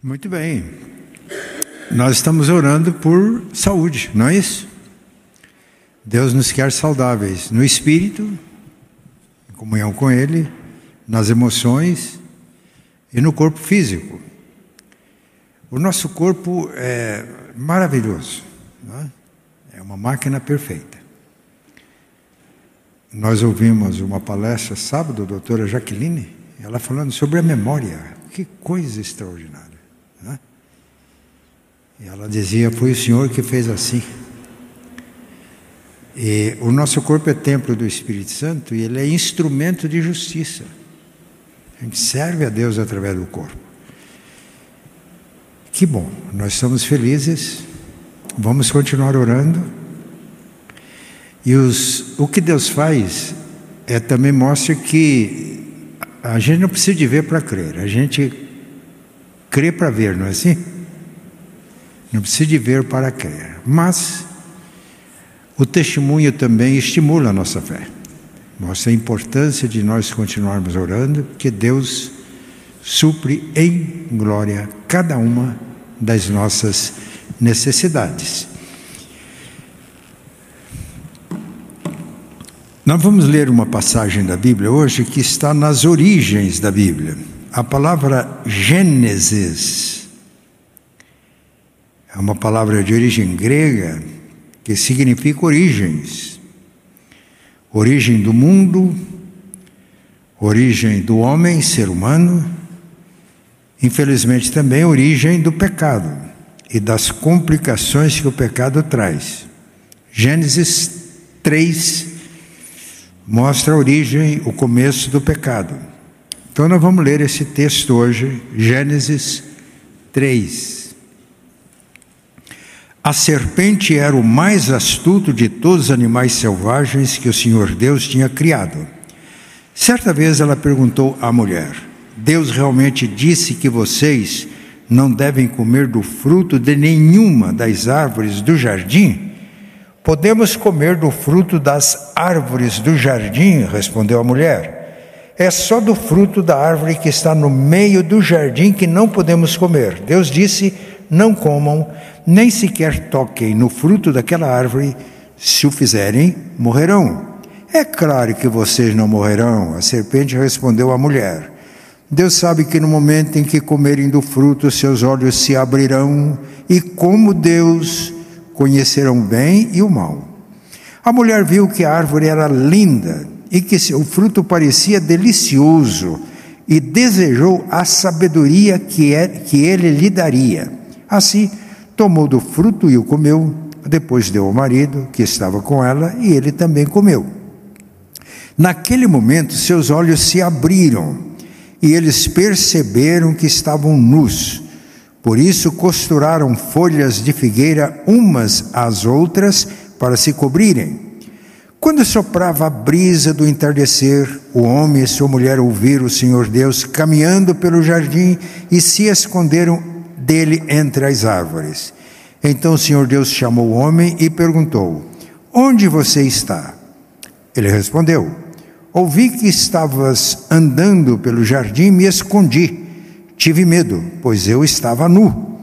Muito bem. Nós estamos orando por saúde, não é isso? Deus nos quer saudáveis no espírito, em comunhão com Ele, nas emoções e no corpo físico. O nosso corpo é maravilhoso, é? é uma máquina perfeita. Nós ouvimos uma palestra sábado, doutora Jaqueline, ela falando sobre a memória. Que coisa extraordinária. Né? E ela dizia: Foi o Senhor que fez assim. E o nosso corpo é templo do Espírito Santo e ele é instrumento de justiça. A gente serve a Deus através do corpo. Que bom, nós estamos felizes, vamos continuar orando. E os, o que Deus faz é também mostra que a gente não precisa de ver para crer, a gente crê para ver, não é assim? Não precisa de ver para crer. Mas o testemunho também estimula a nossa fé. Mostra a importância de nós continuarmos orando, porque Deus supre em glória cada uma das nossas necessidades. Nós vamos ler uma passagem da Bíblia hoje que está nas origens da Bíblia. A palavra Gênesis é uma palavra de origem grega que significa origens. Origem do mundo, origem do homem, ser humano, infelizmente também origem do pecado e das complicações que o pecado traz. Gênesis 3, mostra a origem, o começo do pecado. Então nós vamos ler esse texto hoje, Gênesis 3. A serpente era o mais astuto de todos os animais selvagens que o Senhor Deus tinha criado. Certa vez ela perguntou à mulher: Deus realmente disse que vocês não devem comer do fruto de nenhuma das árvores do jardim? Podemos comer do fruto das árvores do jardim, respondeu a mulher. É só do fruto da árvore que está no meio do jardim que não podemos comer. Deus disse: Não comam, nem sequer toquem no fruto daquela árvore. Se o fizerem, morrerão. É claro que vocês não morrerão, a serpente respondeu à mulher. Deus sabe que no momento em que comerem do fruto, seus olhos se abrirão, e como Deus conhecerão o bem e o mal. A mulher viu que a árvore era linda e que seu fruto parecia delicioso e desejou a sabedoria que, é, que ele lhe daria. Assim, tomou do fruto e o comeu, depois deu ao marido que estava com ela e ele também comeu. Naquele momento, seus olhos se abriram e eles perceberam que estavam nus. Por isso costuraram folhas de figueira umas às outras para se cobrirem. Quando soprava a brisa do entardecer, o homem e sua mulher ouviram o Senhor Deus caminhando pelo jardim e se esconderam dele entre as árvores. Então o Senhor Deus chamou o homem e perguntou: Onde você está? Ele respondeu: Ouvi que estavas andando pelo jardim e me escondi. Tive medo, pois eu estava nu.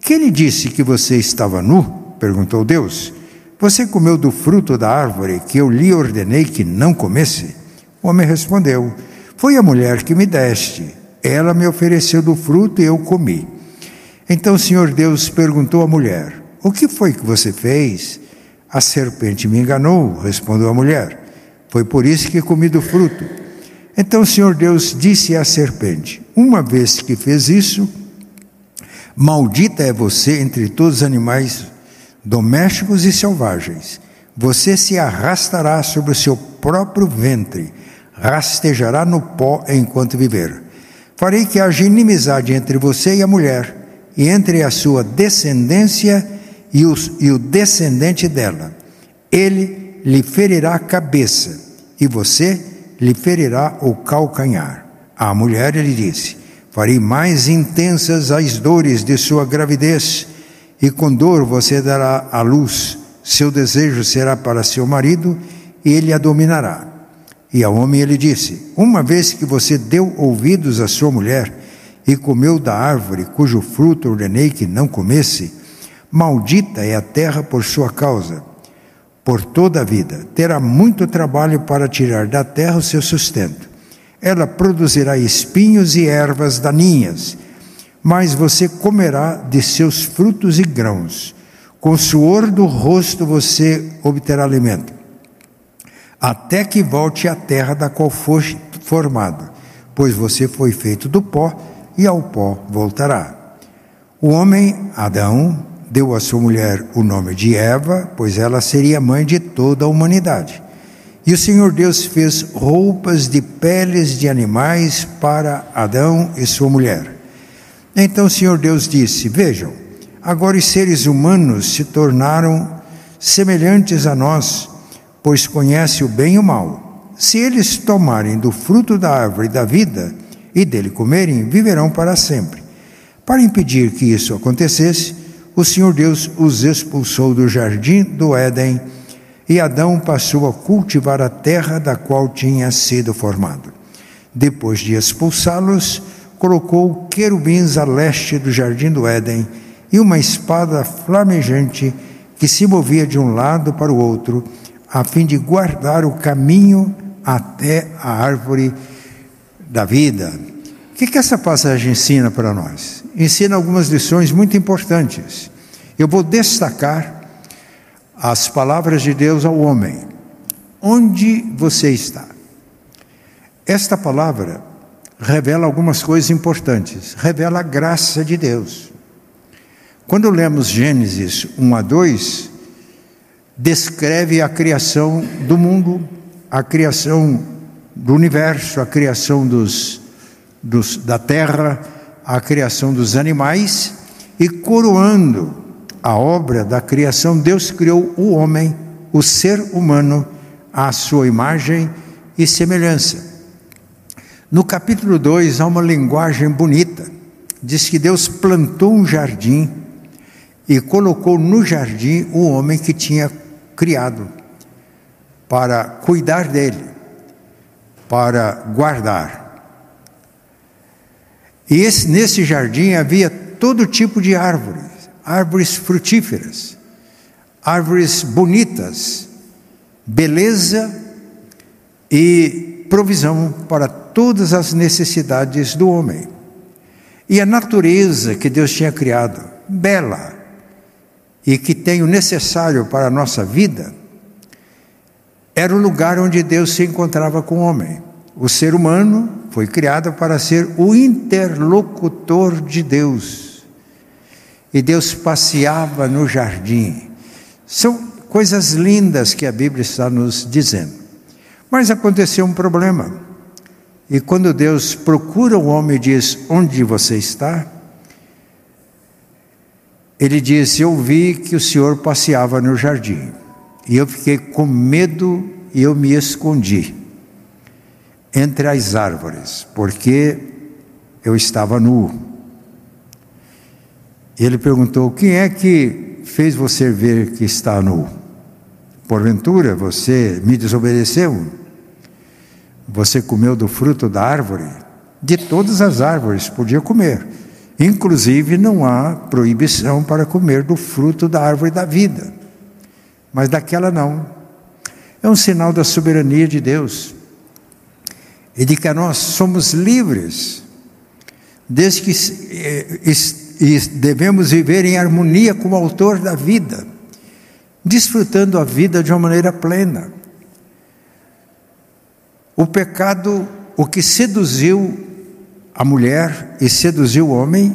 Quem lhe disse que você estava nu? perguntou Deus. Você comeu do fruto da árvore que eu lhe ordenei que não comesse? O homem respondeu: Foi a mulher que me deste. Ela me ofereceu do fruto e eu comi. Então o Senhor Deus perguntou à mulher: O que foi que você fez? A serpente me enganou, respondeu a mulher. Foi por isso que comi do fruto. Então o Senhor Deus disse à serpente: Uma vez que fez isso, maldita é você entre todos os animais domésticos e selvagens. Você se arrastará sobre o seu próprio ventre, rastejará no pó enquanto viver. Farei que haja inimizade entre você e a mulher, e entre a sua descendência e, os, e o descendente dela. Ele lhe ferirá a cabeça, e você lhe ferirá o calcanhar. À mulher ele disse: Farei mais intensas as dores de sua gravidez, e com dor você dará à luz. Seu desejo será para seu marido, e ele a dominará. E ao homem ele disse: Uma vez que você deu ouvidos à sua mulher, e comeu da árvore cujo fruto ordenei que não comesse, maldita é a terra por sua causa, por toda a vida. Terá muito trabalho para tirar da terra o seu sustento. Ela produzirá espinhos e ervas daninhas, mas você comerá de seus frutos e grãos. Com o suor do rosto você obterá alimento, até que volte à terra da qual foste formado, pois você foi feito do pó e ao pó voltará. O homem, Adão, deu à sua mulher o nome de Eva, pois ela seria mãe de toda a humanidade. E o Senhor Deus fez roupas de peles de animais para Adão e sua mulher. Então o Senhor Deus disse: Vejam, agora os seres humanos se tornaram semelhantes a nós, pois conhecem o bem e o mal. Se eles tomarem do fruto da árvore da vida, e dele comerem, viverão para sempre. Para impedir que isso acontecesse, o Senhor Deus os expulsou do jardim do Éden e Adão passou a cultivar a terra da qual tinha sido formado. Depois de expulsá-los, colocou querubins a leste do jardim do Éden e uma espada flamejante que se movia de um lado para o outro, a fim de guardar o caminho até a árvore da vida. O que, que essa passagem ensina para nós? Ensina algumas lições muito importantes. Eu vou destacar as palavras de Deus ao homem. Onde você está? Esta palavra revela algumas coisas importantes. Revela a graça de Deus. Quando lemos Gênesis 1 a 2, descreve a criação do mundo, a criação do universo, a criação dos, dos, da terra, a criação dos animais, e coroando a obra da criação, Deus criou o homem, o ser humano, à sua imagem e semelhança. No capítulo 2 há uma linguagem bonita. Diz que Deus plantou um jardim e colocou no jardim o homem que tinha criado para cuidar dele para guardar. E esse, nesse jardim havia todo tipo de árvores, árvores frutíferas, árvores bonitas, beleza e provisão para todas as necessidades do homem. E a natureza que Deus tinha criado, bela, e que tem o necessário para a nossa vida, era o lugar onde Deus se encontrava com o homem. O ser humano foi criado para ser o interlocutor de Deus. E Deus passeava no jardim. São coisas lindas que a Bíblia está nos dizendo. Mas aconteceu um problema. E quando Deus procura o homem e diz: Onde você está? Ele diz: Eu vi que o Senhor passeava no jardim. E eu fiquei com medo e eu me escondi entre as árvores, porque eu estava nu. Ele perguntou: Quem é que fez você ver que está nu? Porventura você me desobedeceu? Você comeu do fruto da árvore? De todas as árvores podia comer. Inclusive, não há proibição para comer do fruto da árvore da vida mas daquela não. É um sinal da soberania de Deus e de que nós somos livres, desde que e devemos viver em harmonia com o Autor da vida, desfrutando a vida de uma maneira plena. O pecado, o que seduziu a mulher e seduziu o homem,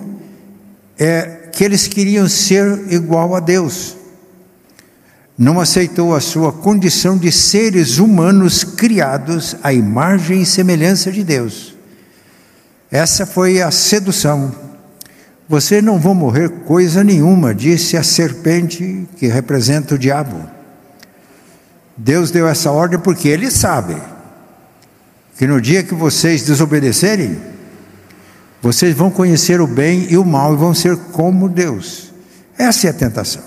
é que eles queriam ser igual a Deus não aceitou a sua condição de seres humanos criados à imagem e semelhança de Deus. Essa foi a sedução. Você não vai morrer coisa nenhuma, disse a serpente que representa o diabo. Deus deu essa ordem porque Ele sabe que no dia que vocês desobedecerem, vocês vão conhecer o bem e o mal e vão ser como Deus. Essa é a tentação.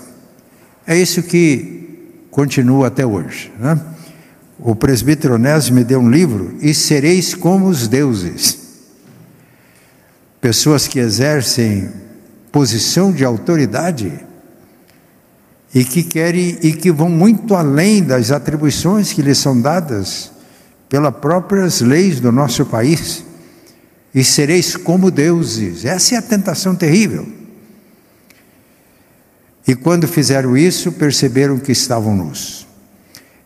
É isso que continua até hoje. Né? O presbítero Onésio me deu um livro, E Sereis como os Deuses. pessoas que exercem posição de autoridade e que querem e que vão muito além das atribuições que lhes são dadas pelas próprias leis do nosso país. E sereis como deuses. Essa é a tentação terrível. E quando fizeram isso, perceberam que estavam nus.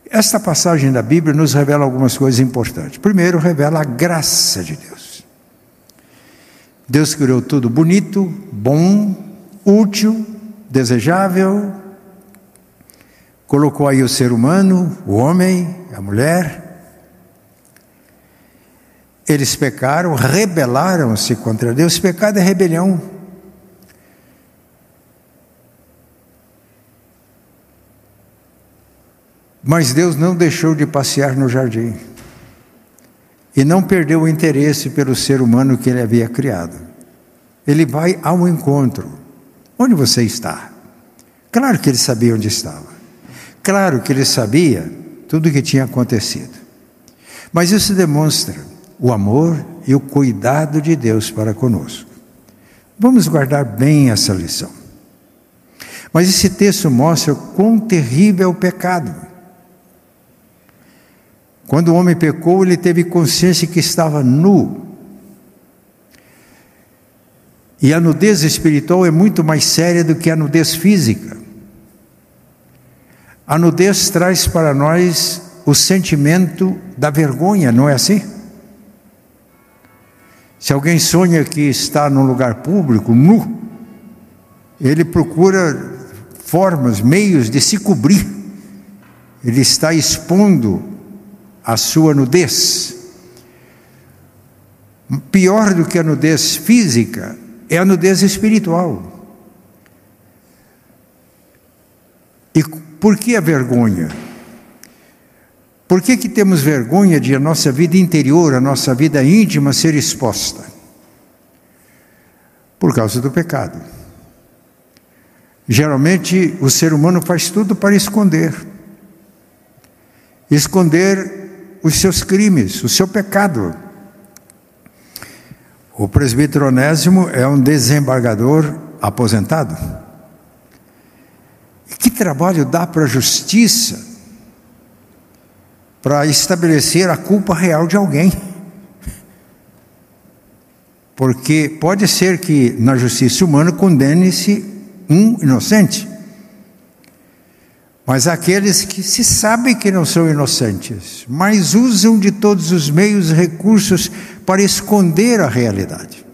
Esta passagem da Bíblia nos revela algumas coisas importantes. Primeiro, revela a graça de Deus. Deus criou tudo bonito, bom, útil, desejável. Colocou aí o ser humano, o homem, a mulher. Eles pecaram, rebelaram-se contra Deus. Pecado é rebelião. Mas Deus não deixou de passear no jardim e não perdeu o interesse pelo ser humano que ele havia criado. Ele vai ao encontro. Onde você está? Claro que ele sabia onde estava. Claro que ele sabia tudo o que tinha acontecido. Mas isso demonstra o amor e o cuidado de Deus para conosco. Vamos guardar bem essa lição. Mas esse texto mostra quão terrível é o pecado. Quando o homem pecou, ele teve consciência que estava nu. E a nudez espiritual é muito mais séria do que a nudez física. A nudez traz para nós o sentimento da vergonha, não é assim? Se alguém sonha que está num lugar público, nu, ele procura formas, meios de se cobrir. Ele está expondo a sua nudez. Pior do que a nudez física é a nudez espiritual. E por que a vergonha? Por que, que temos vergonha de a nossa vida interior, a nossa vida íntima ser exposta? Por causa do pecado. Geralmente o ser humano faz tudo para esconder. Esconder os seus crimes, o seu pecado. O presbítero Onésimo é um desembargador aposentado. Que trabalho dá para a justiça para estabelecer a culpa real de alguém? Porque pode ser que na justiça humana condene-se um inocente. Mas aqueles que se sabem que não são inocentes, mas usam de todos os meios e recursos para esconder a realidade.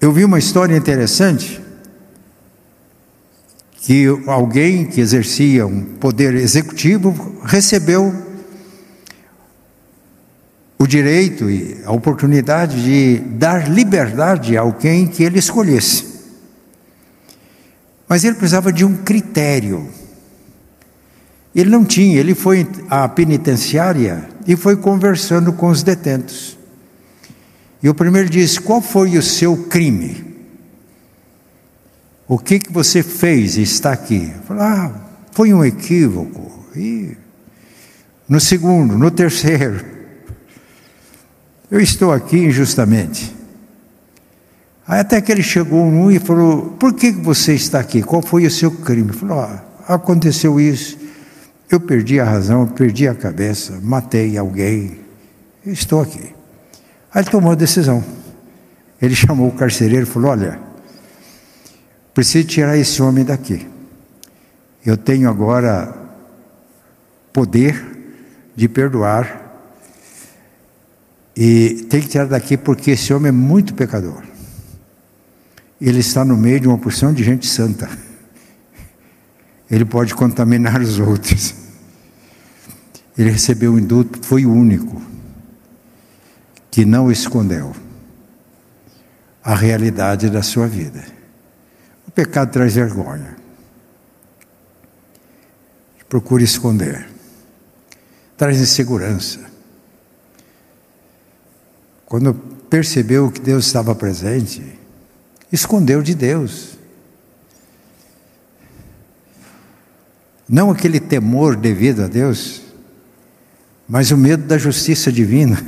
Eu vi uma história interessante que alguém que exercia um poder executivo recebeu o direito e a oportunidade de dar liberdade a alguém que ele escolhesse. Mas ele precisava de um critério. Ele não tinha, ele foi à penitenciária e foi conversando com os detentos. E o primeiro disse: Qual foi o seu crime? O que, que você fez e está aqui? Falei, ah, foi um equívoco. E no segundo, no terceiro, eu estou aqui injustamente. Aí até que ele chegou um e falou: Por que você está aqui? Qual foi o seu crime? Falou: ah, Aconteceu isso. Eu perdi a razão, perdi a cabeça, matei alguém. estou aqui. Aí ele tomou a decisão. Ele chamou o carcereiro e falou: Olha, preciso tirar esse homem daqui. Eu tenho agora poder de perdoar. E tem que tirar daqui porque esse homem é muito pecador ele está no meio de uma porção de gente santa. Ele pode contaminar os outros. Ele recebeu o indulto, foi o único que não escondeu a realidade da sua vida. O pecado traz vergonha. Procure esconder. Traz insegurança. Quando percebeu que Deus estava presente, escondeu de Deus. Não aquele temor devido a Deus, mas o medo da justiça divina.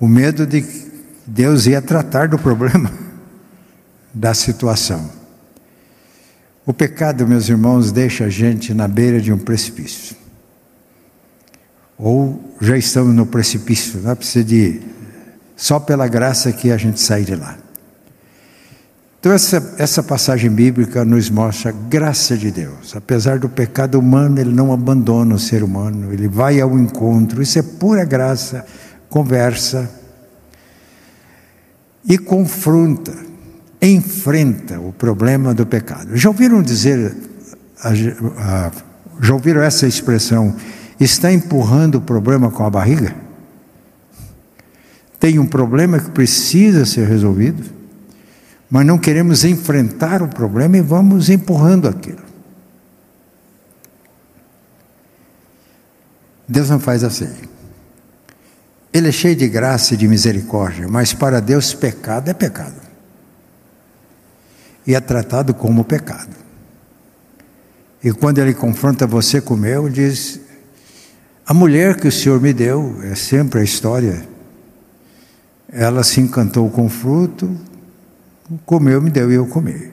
O medo de Deus ia tratar do problema, da situação. O pecado, meus irmãos, deixa a gente na beira de um precipício. Ou já estamos no precipício, não precisa de só pela graça que a gente sai de lá. Então, essa, essa passagem bíblica nos mostra a graça de Deus. Apesar do pecado humano, ele não abandona o ser humano, ele vai ao encontro. Isso é pura graça, conversa e confronta, enfrenta o problema do pecado. Já ouviram dizer, já ouviram essa expressão? Está empurrando o problema com a barriga? Tem um problema que precisa ser resolvido? mas não queremos enfrentar o problema e vamos empurrando aquilo. Deus não faz assim. Ele é cheio de graça e de misericórdia, mas para Deus pecado é pecado. E é tratado como pecado. E quando ele confronta você com o meu, diz: A mulher que o Senhor me deu, é sempre a história, ela se encantou com o fruto, comeu, me deu e eu comi.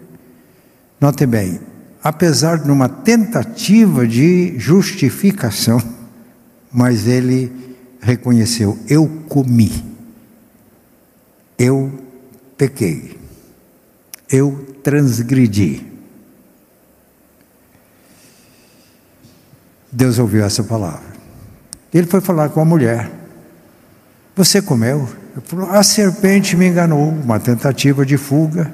Notem bem, apesar de uma tentativa de justificação, mas ele reconheceu: eu comi, eu pequei, eu transgredi. Deus ouviu essa palavra. Ele foi falar com a mulher: Você comeu? A serpente me enganou, uma tentativa de fuga,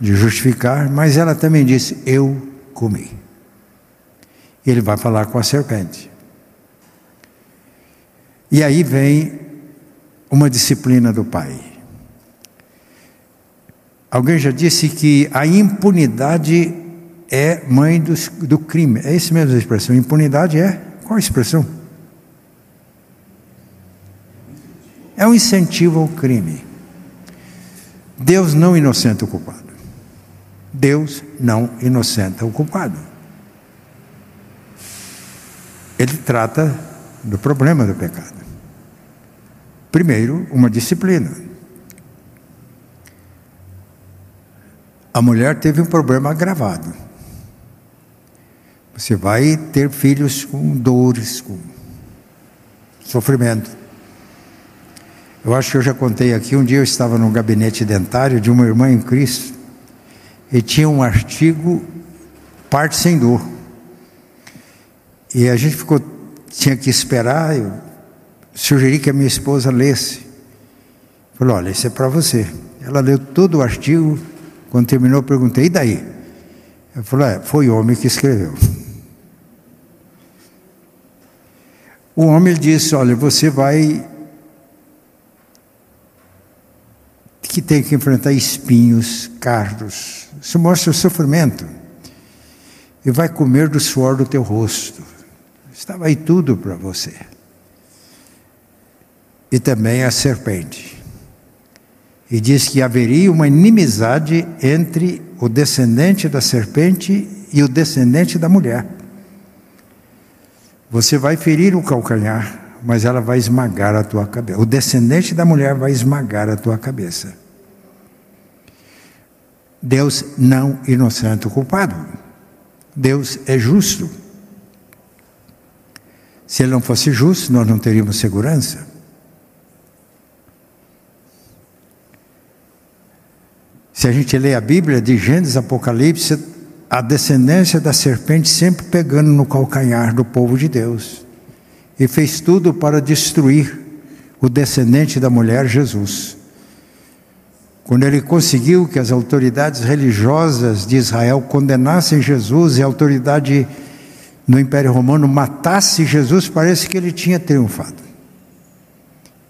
de justificar, mas ela também disse: Eu comi. Ele vai falar com a serpente. E aí vem uma disciplina do pai. Alguém já disse que a impunidade é mãe do, do crime. É isso mesmo a expressão. Impunidade é? Qual a expressão? É um incentivo ao crime. Deus não inocenta o culpado. Deus não inocenta o culpado. Ele trata do problema do pecado. Primeiro, uma disciplina. A mulher teve um problema agravado. Você vai ter filhos com dores, com sofrimento. Eu acho que eu já contei aqui. Um dia eu estava no gabinete dentário de uma irmã em Cristo e tinha um artigo Parte Sem Dor. E a gente ficou, tinha que esperar. Eu sugeri que a minha esposa lesse. Falei: Olha, isso é para você. Ela leu todo o artigo. Quando terminou, eu perguntei: E daí? Eu falei: é, Foi o homem que escreveu. O homem disse: Olha, você vai que tem que enfrentar espinhos, cardos. Isso mostra o sofrimento. E vai comer do suor do teu rosto. Estava aí tudo para você. E também a serpente. E diz que haveria uma inimizade entre o descendente da serpente e o descendente da mulher. Você vai ferir o calcanhar, mas ela vai esmagar a tua cabeça. O descendente da mulher vai esmagar a tua cabeça. Deus não inocente o culpado. Deus é justo. Se ele não fosse justo, nós não teríamos segurança. Se a gente lê a Bíblia de Gênesis, Apocalipse, a descendência da serpente sempre pegando no calcanhar do povo de Deus. E fez tudo para destruir o descendente da mulher, Jesus quando ele conseguiu que as autoridades religiosas de Israel condenassem Jesus e a autoridade no Império Romano matasse Jesus, parece que ele tinha triunfado.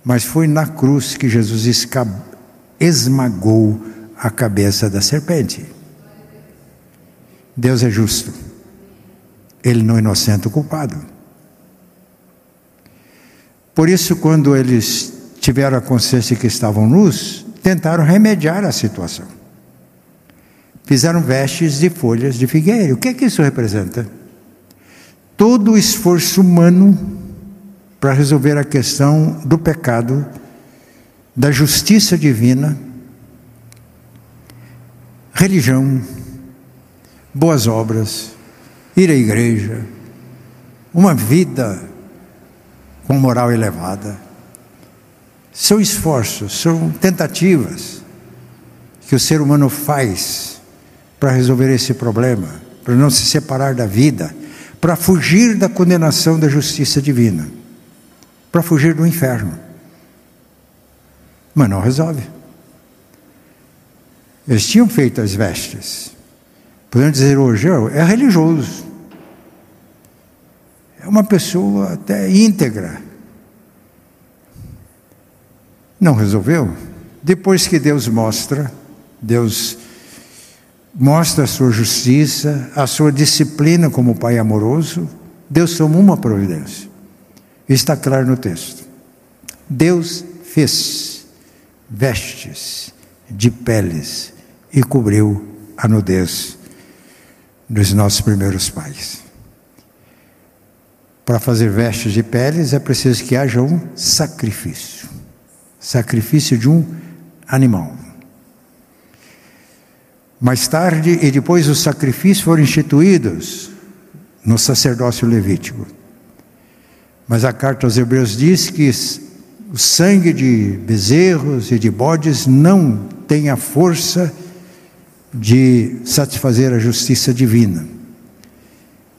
Mas foi na cruz que Jesus esmagou a cabeça da serpente. Deus é justo. Ele não inocenta o culpado. Por isso, quando eles tiveram a consciência que estavam nus, tentaram remediar a situação. Fizeram vestes de folhas de figueira. O que é que isso representa? Todo o esforço humano para resolver a questão do pecado da justiça divina, religião, boas obras, ir à igreja, uma vida com moral elevada. São esforços, são tentativas que o ser humano faz para resolver esse problema, para não se separar da vida, para fugir da condenação da justiça divina, para fugir do inferno. Mas não resolve. Eles tinham feito as vestes. Podemos dizer hoje, é religioso. É uma pessoa até íntegra. Não resolveu? Depois que Deus mostra, Deus mostra a sua justiça, a sua disciplina como Pai amoroso, Deus toma uma providência. Está claro no texto. Deus fez vestes de peles e cobriu a nudez dos nossos primeiros pais. Para fazer vestes de peles é preciso que haja um sacrifício sacrifício de um animal. Mais tarde, e depois os sacrifícios foram instituídos no sacerdócio levítico. Mas a carta aos Hebreus diz que o sangue de bezerros e de bodes não tem a força de satisfazer a justiça divina.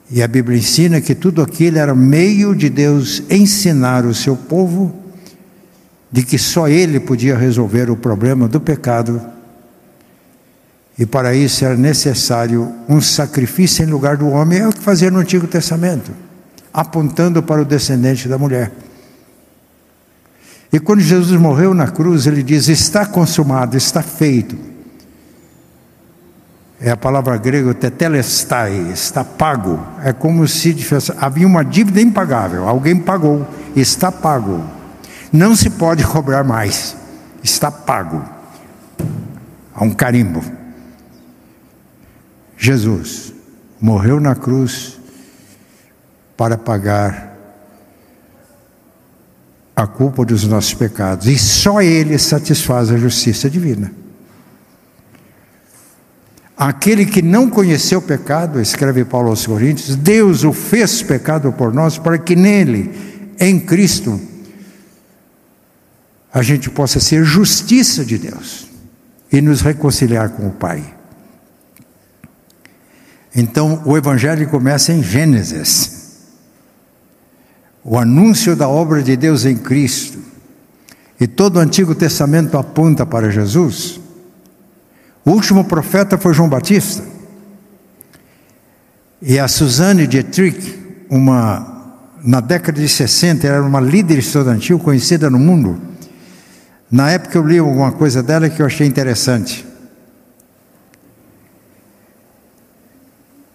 E a Bíblia ensina que tudo aquilo era meio de Deus ensinar o seu povo de que só Ele podia resolver o problema do pecado. E para isso era necessário um sacrifício em lugar do homem, é o que fazia no Antigo Testamento, apontando para o descendente da mulher. E quando Jesus morreu na cruz, ele diz: Está consumado, está feito. É a palavra grega tetelestai, está pago. É como se havia uma dívida impagável, alguém pagou, está pago. Não se pode cobrar mais, está pago. Há um carimbo. Jesus morreu na cruz para pagar a culpa dos nossos pecados, e só Ele satisfaz a justiça divina. Aquele que não conheceu pecado, escreve Paulo aos Coríntios, Deus o fez pecado por nós, para que nele, em Cristo, a gente possa ser justiça de Deus e nos reconciliar com o Pai. Então, o Evangelho começa em Gênesis. O anúncio da obra de Deus em Cristo, e todo o Antigo Testamento aponta para Jesus, o último profeta foi João Batista. E a Suzanne Dietrich, uma, na década de 60, era uma líder estudantil conhecida no mundo. Na época eu li alguma coisa dela que eu achei interessante.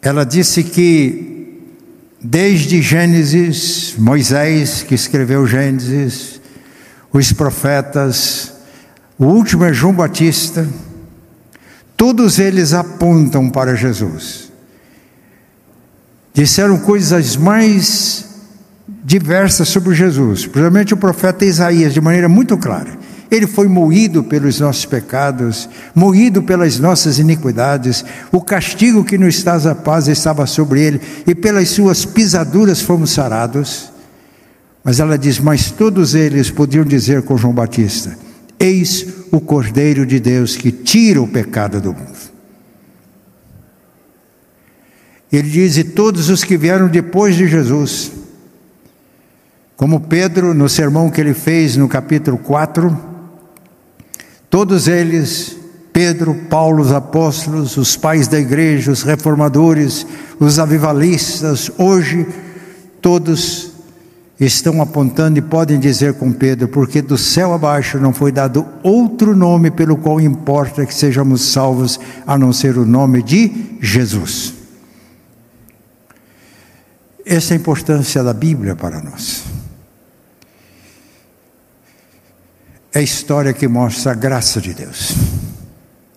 Ela disse que Desde Gênesis, Moisés, que escreveu Gênesis, os profetas, o último é João Batista, todos eles apontam para Jesus. Disseram coisas mais diversas sobre Jesus, principalmente o profeta Isaías, de maneira muito clara. Ele foi moído pelos nossos pecados, moído pelas nossas iniquidades. O castigo que nos traz a paz estava sobre ele, e pelas suas pisaduras fomos sarados. Mas ela diz: Mas todos eles podiam dizer com João Batista: Eis o Cordeiro de Deus que tira o pecado do mundo. Ele diz: E todos os que vieram depois de Jesus, como Pedro, no sermão que ele fez no capítulo 4, Todos eles, Pedro, Paulo, os apóstolos, os pais da igreja, os reformadores, os avivalistas, hoje, todos estão apontando e podem dizer com Pedro, porque do céu abaixo não foi dado outro nome pelo qual importa que sejamos salvos, a não ser o nome de Jesus. Essa é a importância da Bíblia para nós. é a história que mostra a graça de Deus,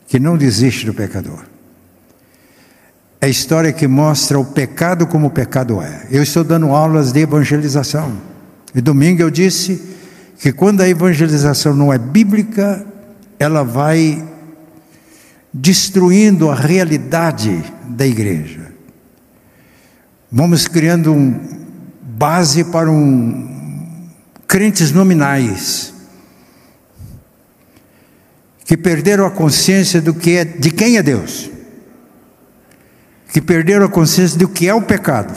que não desiste do pecador. É a história que mostra o pecado como o pecado é. Eu estou dando aulas de evangelização. E domingo eu disse que quando a evangelização não é bíblica, ela vai destruindo a realidade da igreja. Vamos criando um base para um crentes nominais que perderam a consciência do que é, de quem é Deus, que perderam a consciência do que é o pecado,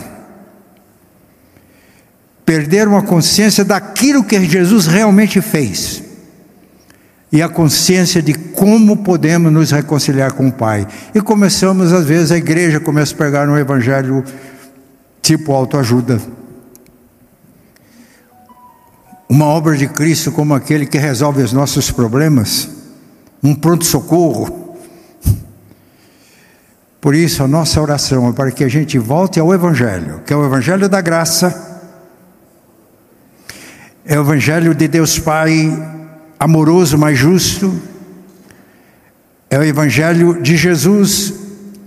perderam a consciência daquilo que Jesus realmente fez e a consciência de como podemos nos reconciliar com o Pai. E começamos, às vezes, a igreja começa a pegar um evangelho tipo autoajuda. Uma obra de Cristo como aquele que resolve os nossos problemas, um pronto-socorro. Por isso, a nossa oração é para que a gente volte ao Evangelho, que é o Evangelho da graça, é o Evangelho de Deus Pai amoroso, mas justo. É o Evangelho de Jesus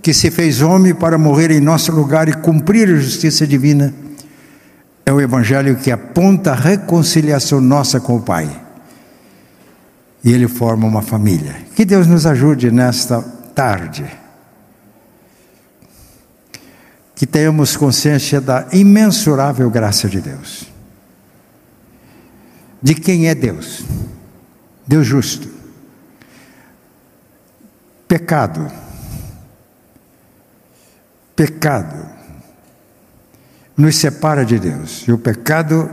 que se fez homem para morrer em nosso lugar e cumprir a justiça divina. É o Evangelho que aponta a reconciliação nossa com o Pai. E ele forma uma família. Que Deus nos ajude nesta tarde. Que tenhamos consciência da imensurável graça de Deus. De quem é Deus. Deus justo. Pecado. Pecado nos separa de Deus. E o pecado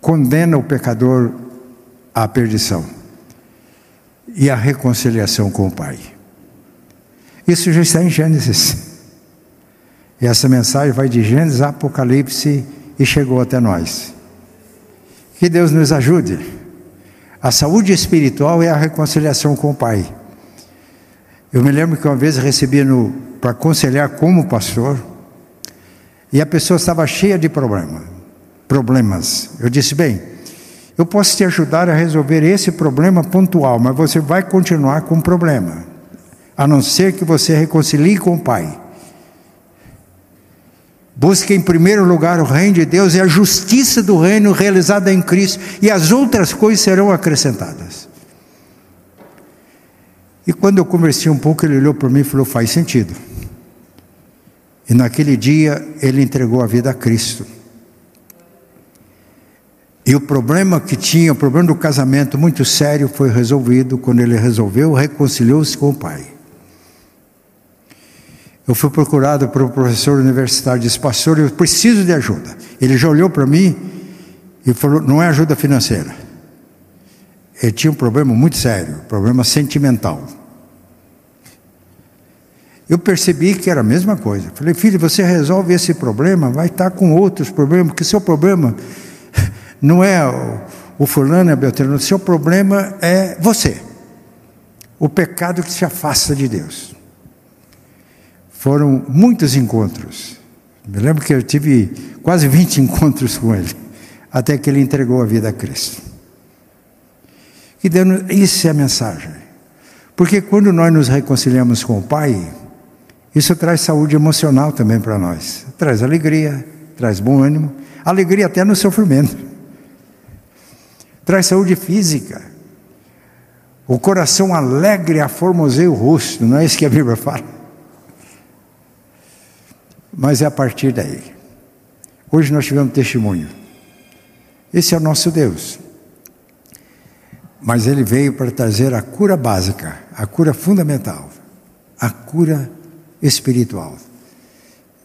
condena o pecador à perdição e à reconciliação com o Pai. Isso já está em Gênesis. E essa mensagem vai de Gênesis a Apocalipse e chegou até nós. Que Deus nos ajude a saúde espiritual é a reconciliação com o Pai. Eu me lembro que uma vez recebi para aconselhar como pastor, e a pessoa estava cheia de problema, problemas. Eu disse: bem, eu posso te ajudar a resolver esse problema pontual, mas você vai continuar com o problema, a não ser que você reconcilie com o Pai. Busque em primeiro lugar o reino de Deus e a justiça do reino realizada em Cristo, e as outras coisas serão acrescentadas. E quando eu conversei um pouco, ele olhou para mim e falou: faz sentido. E naquele dia ele entregou a vida a Cristo. E o problema que tinha, o problema do casamento muito sério, foi resolvido quando ele resolveu, reconciliou-se com o Pai. Eu fui procurado por um professor universitário, disse, pastor, eu preciso de ajuda. Ele já olhou para mim e falou, não é ajuda financeira. Ele tinha um problema muito sério, problema sentimental. Eu percebi que era a mesma coisa. Falei, filho, você resolve esse problema, vai estar com outros problemas, porque seu problema não é o, o fulano, é Beltrano, seu problema é você. O pecado que te afasta de Deus. Foram muitos encontros. Me lembro que eu tive quase 20 encontros com ele, até que ele entregou a vida a Cristo. E isso é a mensagem. Porque quando nós nos reconciliamos com o Pai, isso traz saúde emocional também para nós. Traz alegria, traz bom ânimo, alegria até no sofrimento. Traz saúde física. O coração alegre aformoseia o rosto, não é isso que a Bíblia fala? Mas é a partir daí. Hoje nós tivemos testemunho. Esse é o nosso Deus. Mas ele veio para trazer a cura básica, a cura fundamental, a cura espiritual.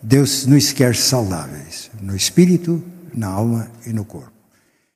Deus nos quer saudáveis, no espírito, na alma e no corpo.